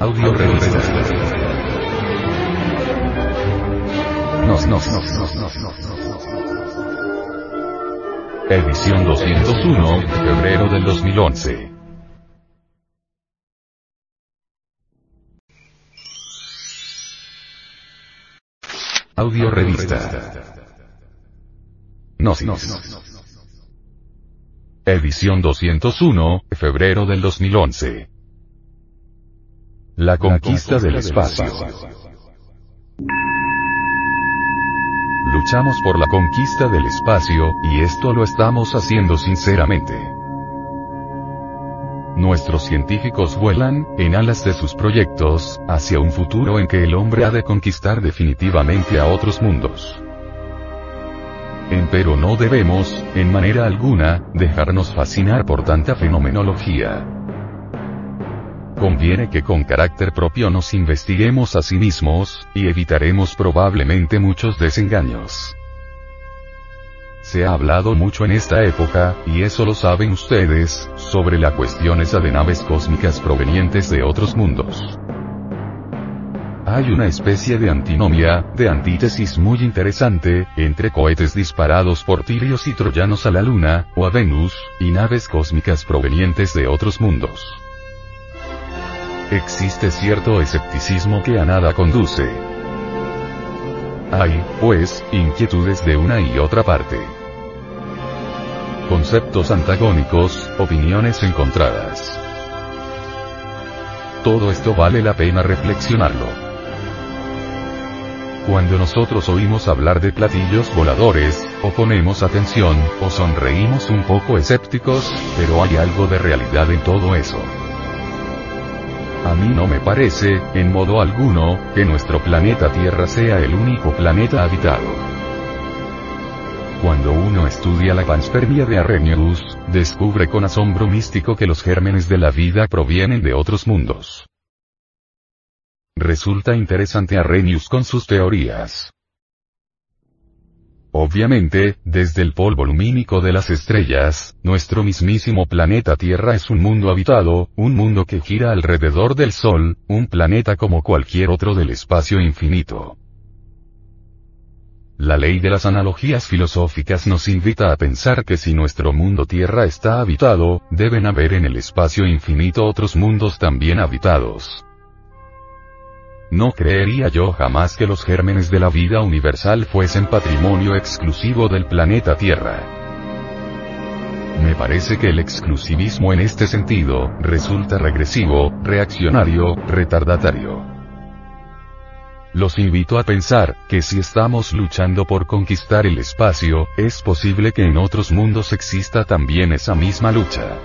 Audio revista. Nos, nos, nos, nos, nos, nos, nos. Edición 201, febrero del 2011. Audio revista. Nos, nos. Edición 201, febrero del 2011. La conquista del espacio. Luchamos por la conquista del espacio, y esto lo estamos haciendo sinceramente. Nuestros científicos vuelan, en alas de sus proyectos, hacia un futuro en que el hombre ha de conquistar definitivamente a otros mundos. Empero no debemos, en manera alguna, dejarnos fascinar por tanta fenomenología. Conviene que con carácter propio nos investiguemos a sí mismos, y evitaremos probablemente muchos desengaños. Se ha hablado mucho en esta época, y eso lo saben ustedes, sobre la cuestión esa de naves cósmicas provenientes de otros mundos. Hay una especie de antinomia, de antítesis muy interesante, entre cohetes disparados por tirios y troyanos a la Luna, o a Venus, y naves cósmicas provenientes de otros mundos. Existe cierto escepticismo que a nada conduce. Hay, pues, inquietudes de una y otra parte. Conceptos antagónicos, opiniones encontradas. Todo esto vale la pena reflexionarlo. Cuando nosotros oímos hablar de platillos voladores, o ponemos atención, o sonreímos un poco escépticos, pero hay algo de realidad en todo eso. A mí no me parece, en modo alguno, que nuestro planeta Tierra sea el único planeta habitado. Cuando uno estudia la panspermia de Arrhenius, descubre con asombro místico que los gérmenes de la vida provienen de otros mundos. Resulta interesante Arrhenius con sus teorías. Obviamente, desde el polvo lumínico de las estrellas, nuestro mismísimo planeta Tierra es un mundo habitado, un mundo que gira alrededor del Sol, un planeta como cualquier otro del espacio infinito. La ley de las analogías filosóficas nos invita a pensar que si nuestro mundo Tierra está habitado, deben haber en el espacio infinito otros mundos también habitados. No creería yo jamás que los gérmenes de la vida universal fuesen patrimonio exclusivo del planeta Tierra. Me parece que el exclusivismo en este sentido, resulta regresivo, reaccionario, retardatario. Los invito a pensar, que si estamos luchando por conquistar el espacio, es posible que en otros mundos exista también esa misma lucha.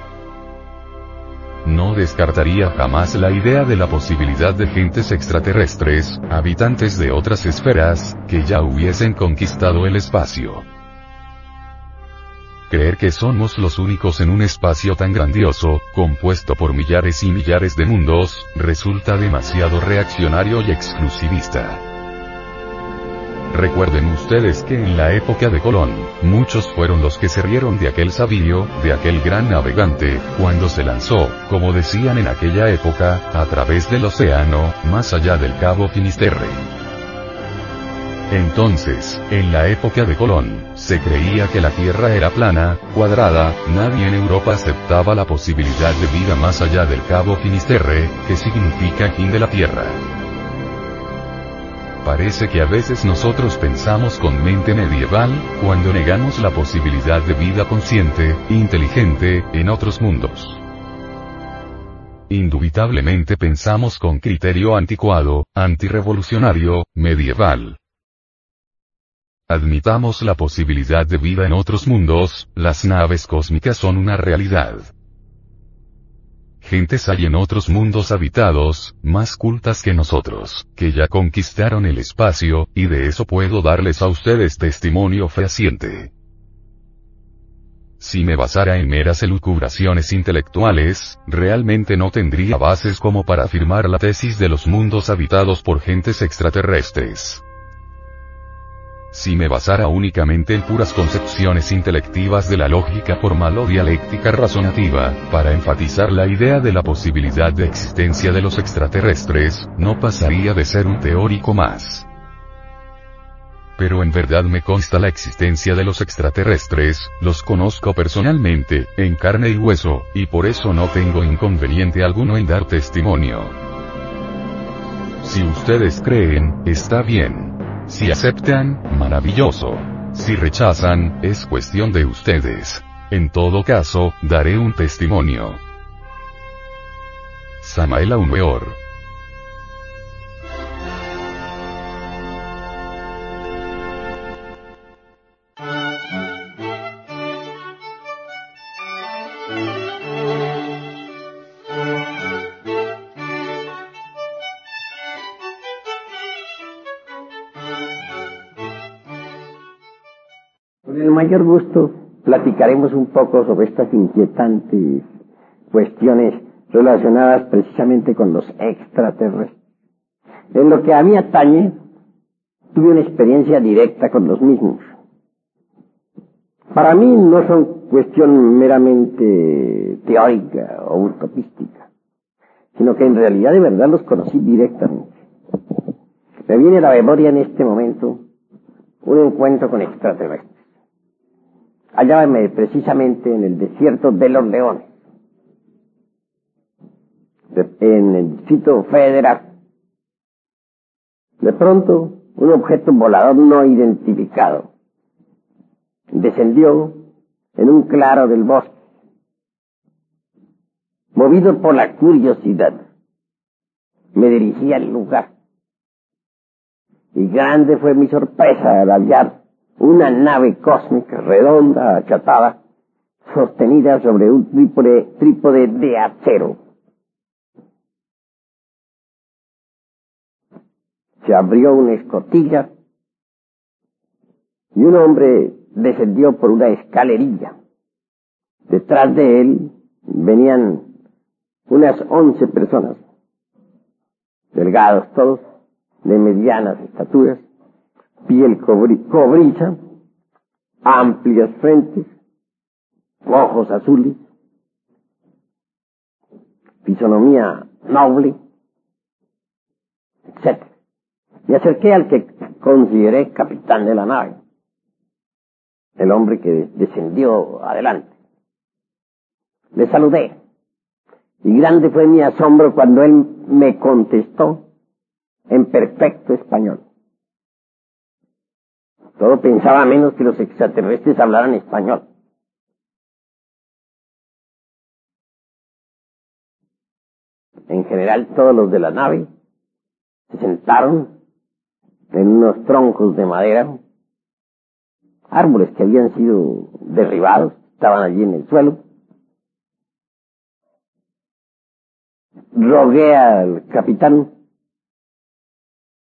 No descartaría jamás la idea de la posibilidad de gentes extraterrestres, habitantes de otras esferas, que ya hubiesen conquistado el espacio. Creer que somos los únicos en un espacio tan grandioso, compuesto por millares y millares de mundos, resulta demasiado reaccionario y exclusivista. Recuerden ustedes que en la época de Colón, muchos fueron los que se rieron de aquel sabio, de aquel gran navegante, cuando se lanzó, como decían en aquella época, a través del océano, más allá del cabo Finisterre. Entonces, en la época de Colón, se creía que la Tierra era plana, cuadrada, nadie en Europa aceptaba la posibilidad de vida más allá del cabo Finisterre, que significa fin de la Tierra. Parece que a veces nosotros pensamos con mente medieval, cuando negamos la posibilidad de vida consciente, inteligente, en otros mundos. Indubitablemente pensamos con criterio anticuado, antirevolucionario, medieval. Admitamos la posibilidad de vida en otros mundos, las naves cósmicas son una realidad. Gentes hay en otros mundos habitados, más cultas que nosotros, que ya conquistaron el espacio, y de eso puedo darles a ustedes testimonio fehaciente. Si me basara en meras elucubraciones intelectuales, realmente no tendría bases como para afirmar la tesis de los mundos habitados por gentes extraterrestres. Si me basara únicamente en puras concepciones intelectivas de la lógica formal o dialéctica razonativa, para enfatizar la idea de la posibilidad de existencia de los extraterrestres, no pasaría de ser un teórico más pero en verdad me consta la existencia de los extraterrestres, los conozco personalmente, en carne y hueso, y por eso no tengo inconveniente alguno en dar testimonio. Si ustedes creen, está bien. Si aceptan, maravilloso. Si rechazan, es cuestión de ustedes. En todo caso, daré un testimonio. Samael Aumeor mayor gusto platicaremos un poco sobre estas inquietantes cuestiones relacionadas precisamente con los extraterrestres. En lo que a mí atañe, tuve una experiencia directa con los mismos. Para mí no son cuestión meramente teórica o utopística, sino que en realidad de verdad los conocí directamente. Me viene a la memoria en este momento un encuentro con extraterrestres hallábame precisamente en el desierto de los leones, en el distrito federal. De pronto, un objeto volador no identificado descendió en un claro del bosque. Movido por la curiosidad, me dirigí al lugar. Y grande fue mi sorpresa al hallar una nave cósmica redonda, achatada, sostenida sobre un trípode, de acero. Se abrió una escotilla y un hombre descendió por una escalerilla. Detrás de él venían unas once personas, delgados todos, de medianas estaturas, piel cobriza, amplias frentes, ojos azules, fisonomía noble, etc. Me acerqué al que consideré capitán de la nave, el hombre que descendió adelante. Le saludé, y grande fue mi asombro cuando él me contestó en perfecto español. Todo pensaba menos que los extraterrestres hablaran español. En general, todos los de la nave se sentaron en unos troncos de madera, árboles que habían sido derribados, estaban allí en el suelo. Rogué al capitán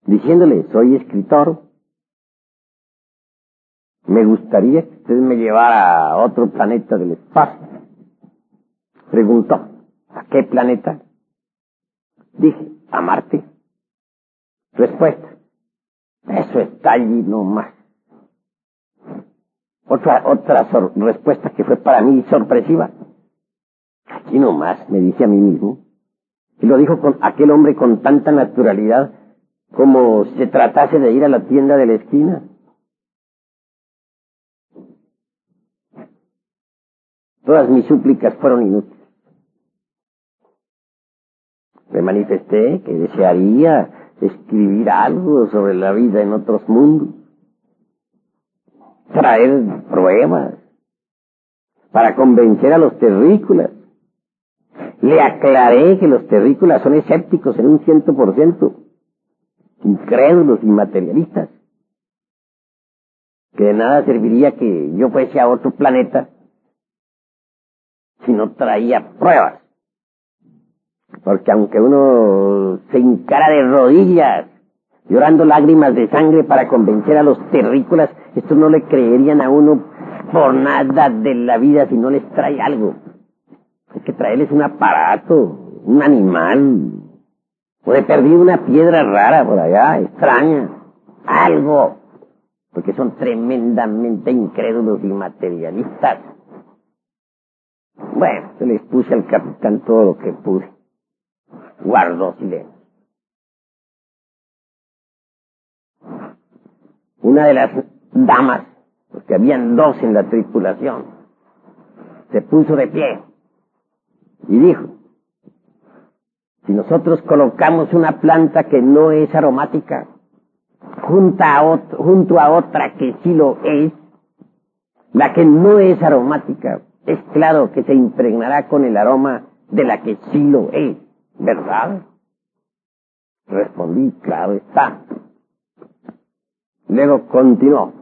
diciéndole, soy escritor, me gustaría que usted me llevara a otro planeta del espacio. Preguntó, ¿a qué planeta? Dije, a Marte. Respuesta, eso está allí nomás. Otra, otra respuesta que fue para mí sorpresiva. Aquí nomás, me dije a mí mismo. Y lo dijo con aquel hombre con tanta naturalidad como si se tratase de ir a la tienda de la esquina. Todas mis súplicas fueron inútiles. Me manifesté que desearía escribir algo sobre la vida en otros mundos, traer pruebas para convencer a los terrícolas. Le aclaré que los terrícolas son escépticos en un ciento por ciento, incrédulos y materialistas, que de nada serviría que yo fuese a otro planeta no traía pruebas. Porque aunque uno se encara de rodillas, llorando lágrimas de sangre para convencer a los terrícolas, estos no le creerían a uno por nada de la vida si no les trae algo. Hay que traerles un aparato, un animal, o de perdido una piedra rara por allá, extraña, algo. porque son tremendamente incrédulos y materialistas. Bueno, se les puse al capitán todo lo que pude. Guardó silencio. Una de las damas, porque habían dos en la tripulación, se puso de pie y dijo, si nosotros colocamos una planta que no es aromática, junto a otra que sí lo es, la que no es aromática, es claro que se impregnará con el aroma de la que sí lo es, ¿verdad? Respondí, claro está. Luego continuó.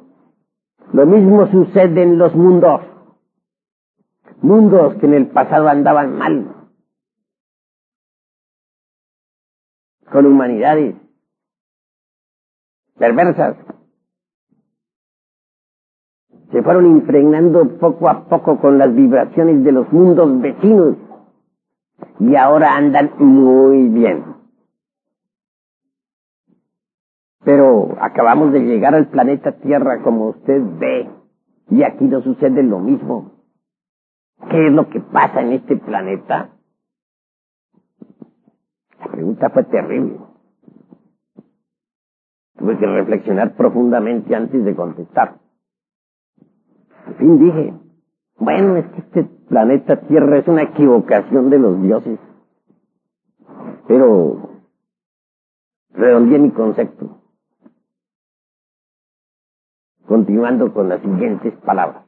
Lo mismo sucede en los mundos. Mundos que en el pasado andaban mal. Con humanidades perversas. Se fueron impregnando poco a poco con las vibraciones de los mundos vecinos y ahora andan muy bien. Pero acabamos de llegar al planeta Tierra como usted ve y aquí no sucede lo mismo. ¿Qué es lo que pasa en este planeta? La pregunta fue terrible. Tuve que reflexionar profundamente antes de contestar. Al fin dije, bueno, es que este planeta Tierra es una equivocación de los dioses. Pero redondeé mi concepto. Continuando con las siguientes palabras.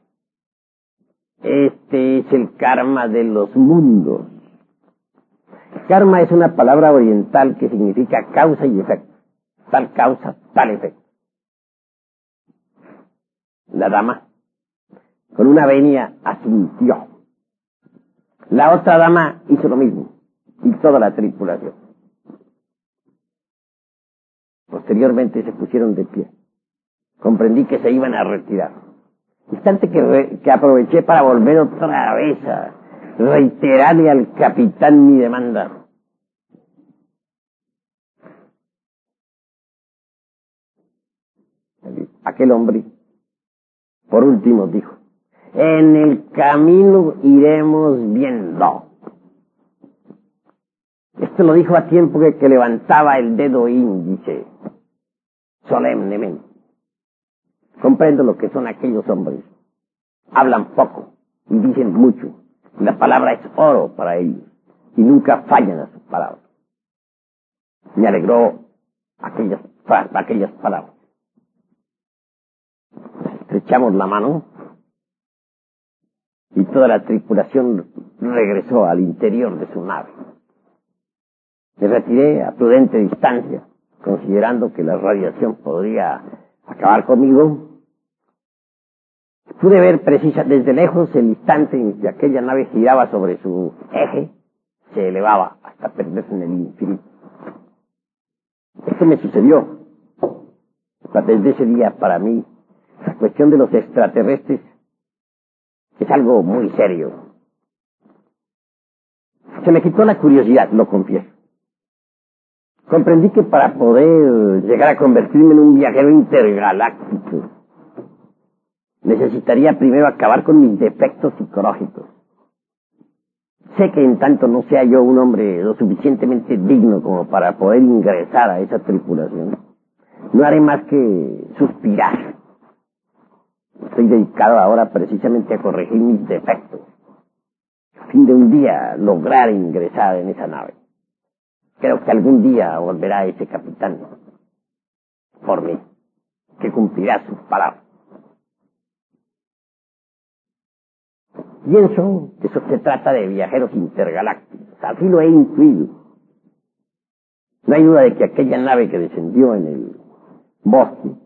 Este es el karma de los mundos. Karma es una palabra oriental que significa causa y efecto. Tal causa, tal efecto. La dama, con una venia, asintió. La otra dama hizo lo mismo, y toda la tripulación. Posteriormente se pusieron de pie. Comprendí que se iban a retirar. Instante que, aproveché para volver otra vez a reiterarle al capitán mi demanda. Aquel hombre, por último, dijo, en el camino iremos viendo. Esto lo dijo a tiempo que, levantaba el dedo índice, solemnemente. Comprendo lo que son aquellos hombres. Hablan poco y dicen mucho. La palabra es oro para ellos y nunca fallan a sus palabras. Me alegró aquellas, aquellas palabras. Estrechamos la mano y toda la tripulación regresó al interior de su nave. Me retiré a prudente distancia, considerando que la radiación podría acabar conmigo Pude ver precisa desde lejos el instante en que aquella nave giraba sobre su eje, se elevaba hasta perderse en el infinito. Esto me sucedió. Desde ese día, para mí, la cuestión de los extraterrestres es algo muy serio. Se me quitó la curiosidad, lo confieso. Comprendí que para poder llegar a convertirme en un viajero intergaláctico, necesitaría primero acabar con mis defectos psicológicos. Sé que en tanto no sea yo un hombre lo suficientemente digno como para poder ingresar a esa tripulación, no haré más que suspirar. Estoy dedicado ahora precisamente a corregir mis defectos, a fin de un día lograr ingresar en esa nave. Creo que algún día volverá ese capitán por mí, que cumplirá sus palabras. Pienso que eso se trata de viajeros intergalácticos. Así lo he intuido. No hay duda de que aquella nave que descendió en el bosque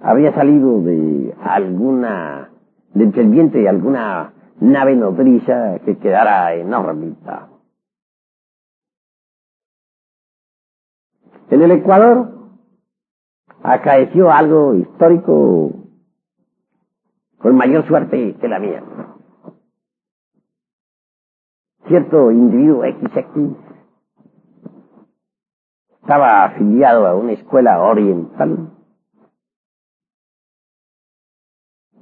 habría salido de alguna, del vientre de alguna nave nodriza que quedara en órbita. En el Ecuador acaeció algo histórico con mayor suerte que la mía. Cierto individuo XX estaba afiliado a una escuela oriental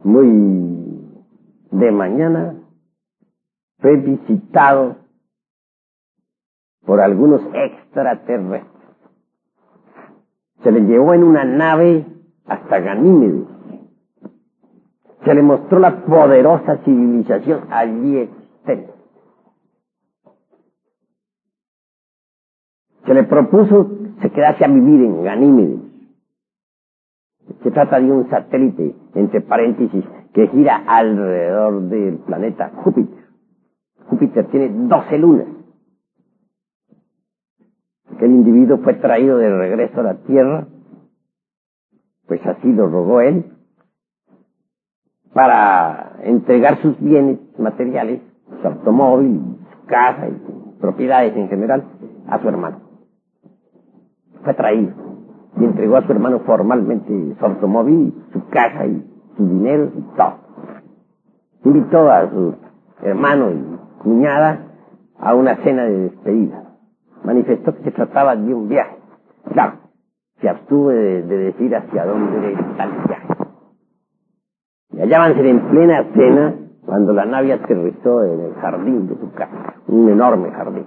muy de mañana, fue visitado por algunos extraterrestres. Se le llevó en una nave hasta Ganímedes. Se le mostró la poderosa civilización allí existente. Se le propuso se quedase a vivir en Ganímedes. Se trata de un satélite, entre paréntesis, que gira alrededor del planeta Júpiter. Júpiter tiene 12 lunas. Aquel individuo fue traído de regreso a la Tierra, pues así lo rogó él, para entregar sus bienes materiales, su automóvil, su casa y propiedades en general, a su hermano. Fue traído y entregó a su hermano formalmente su automóvil, su casa y su dinero y todo. Invitó a su hermano y cuñada a una cena de despedida. Manifestó que se trataba de un viaje. Claro, se abstuvo de, decir hacia dónde era tal viaje. Y hallábanse en plena cena cuando la nave aterrizó en el jardín de su casa, un enorme jardín.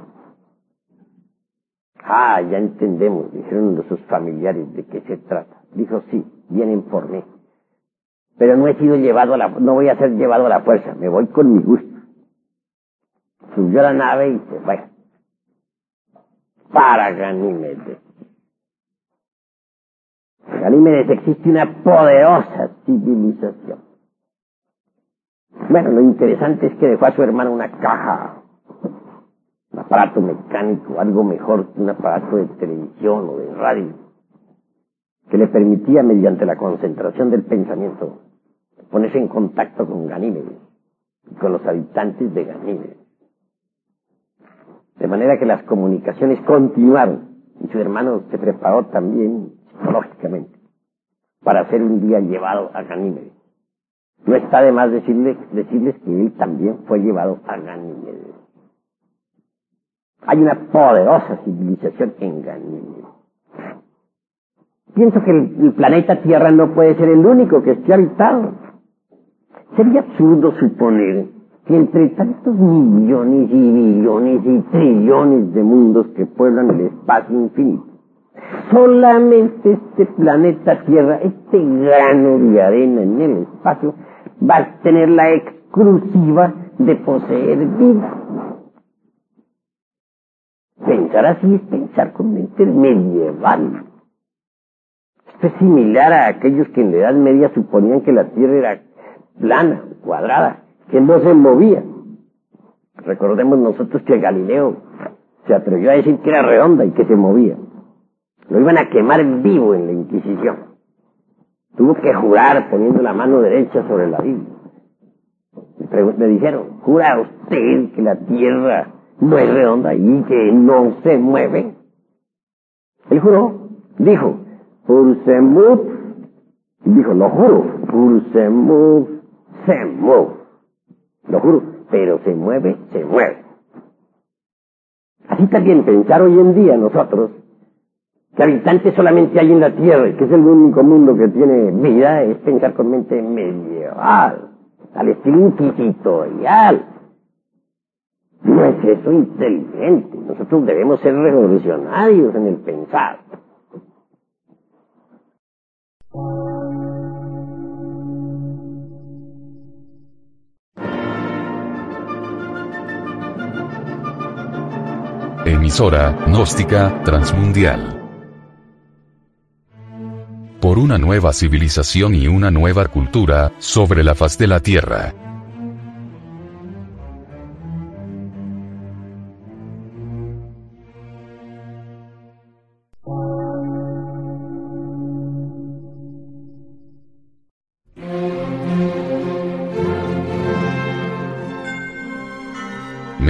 Ah, ya entendemos, dijeron sus familiares, de qué se trata. Dijo, sí, vienen por mí. Pero no he sido llevado a la, no voy a ser llevado a la fuerza, me voy con mi gusto. Subió a la nave y se fue. Para Ganímedes. Ganímedes existe una poderosa civilización. Bueno, lo interesante es que dejó a su hermano una caja aparato mecánico, algo mejor que un aparato de televisión o de radio, que le permitía, mediante la concentración del pensamiento, ponerse en contacto con Ganímedes y con los habitantes de Ganímedes. De manera que las comunicaciones continuaron y su hermano se preparó también psicológicamente para ser un día llevado a Ganímedes. No está de más decirles, decirles que él también fue llevado a Ganímedes. Hay una poderosa civilización en Ganímedes. Pienso que el, planeta Tierra no puede ser el único que esté habitado. Sería absurdo suponer que entre tantos millones y billones y trillones de mundos que pueblan el espacio infinito, solamente este planeta Tierra, este grano de arena en el espacio, va a tener la exclusiva de poseer vida. Pensar así es pensar con mente medieval. Esto es similar a aquellos que en la Edad Media suponían que la Tierra era plana, cuadrada, que no se movía. Recordemos nosotros que Galileo se atrevió a decir que era redonda y que se movía. Lo iban a quemar vivo en la Inquisición. Tuvo que jurar poniendo la mano derecha sobre la Biblia. Me dijeron, jura usted que la Tierra no es redonda y que no se mueve. Él juró, dijo, Pursemut, dijo, lo juro, Pursemut se mueve. Lo juro, pero se mueve, se mueve. Así también pensar hoy en día nosotros que habitantes solamente hay en la Tierra y que es el único mundo que tiene vida es pensar con mente medieval, al estilo inquisitorial no es eso inteligente. Nosotros debemos ser revolucionarios en el pensar. Emisora, gnóstica, transmundial. Por una nueva civilización y una nueva cultura, sobre la faz de la Tierra.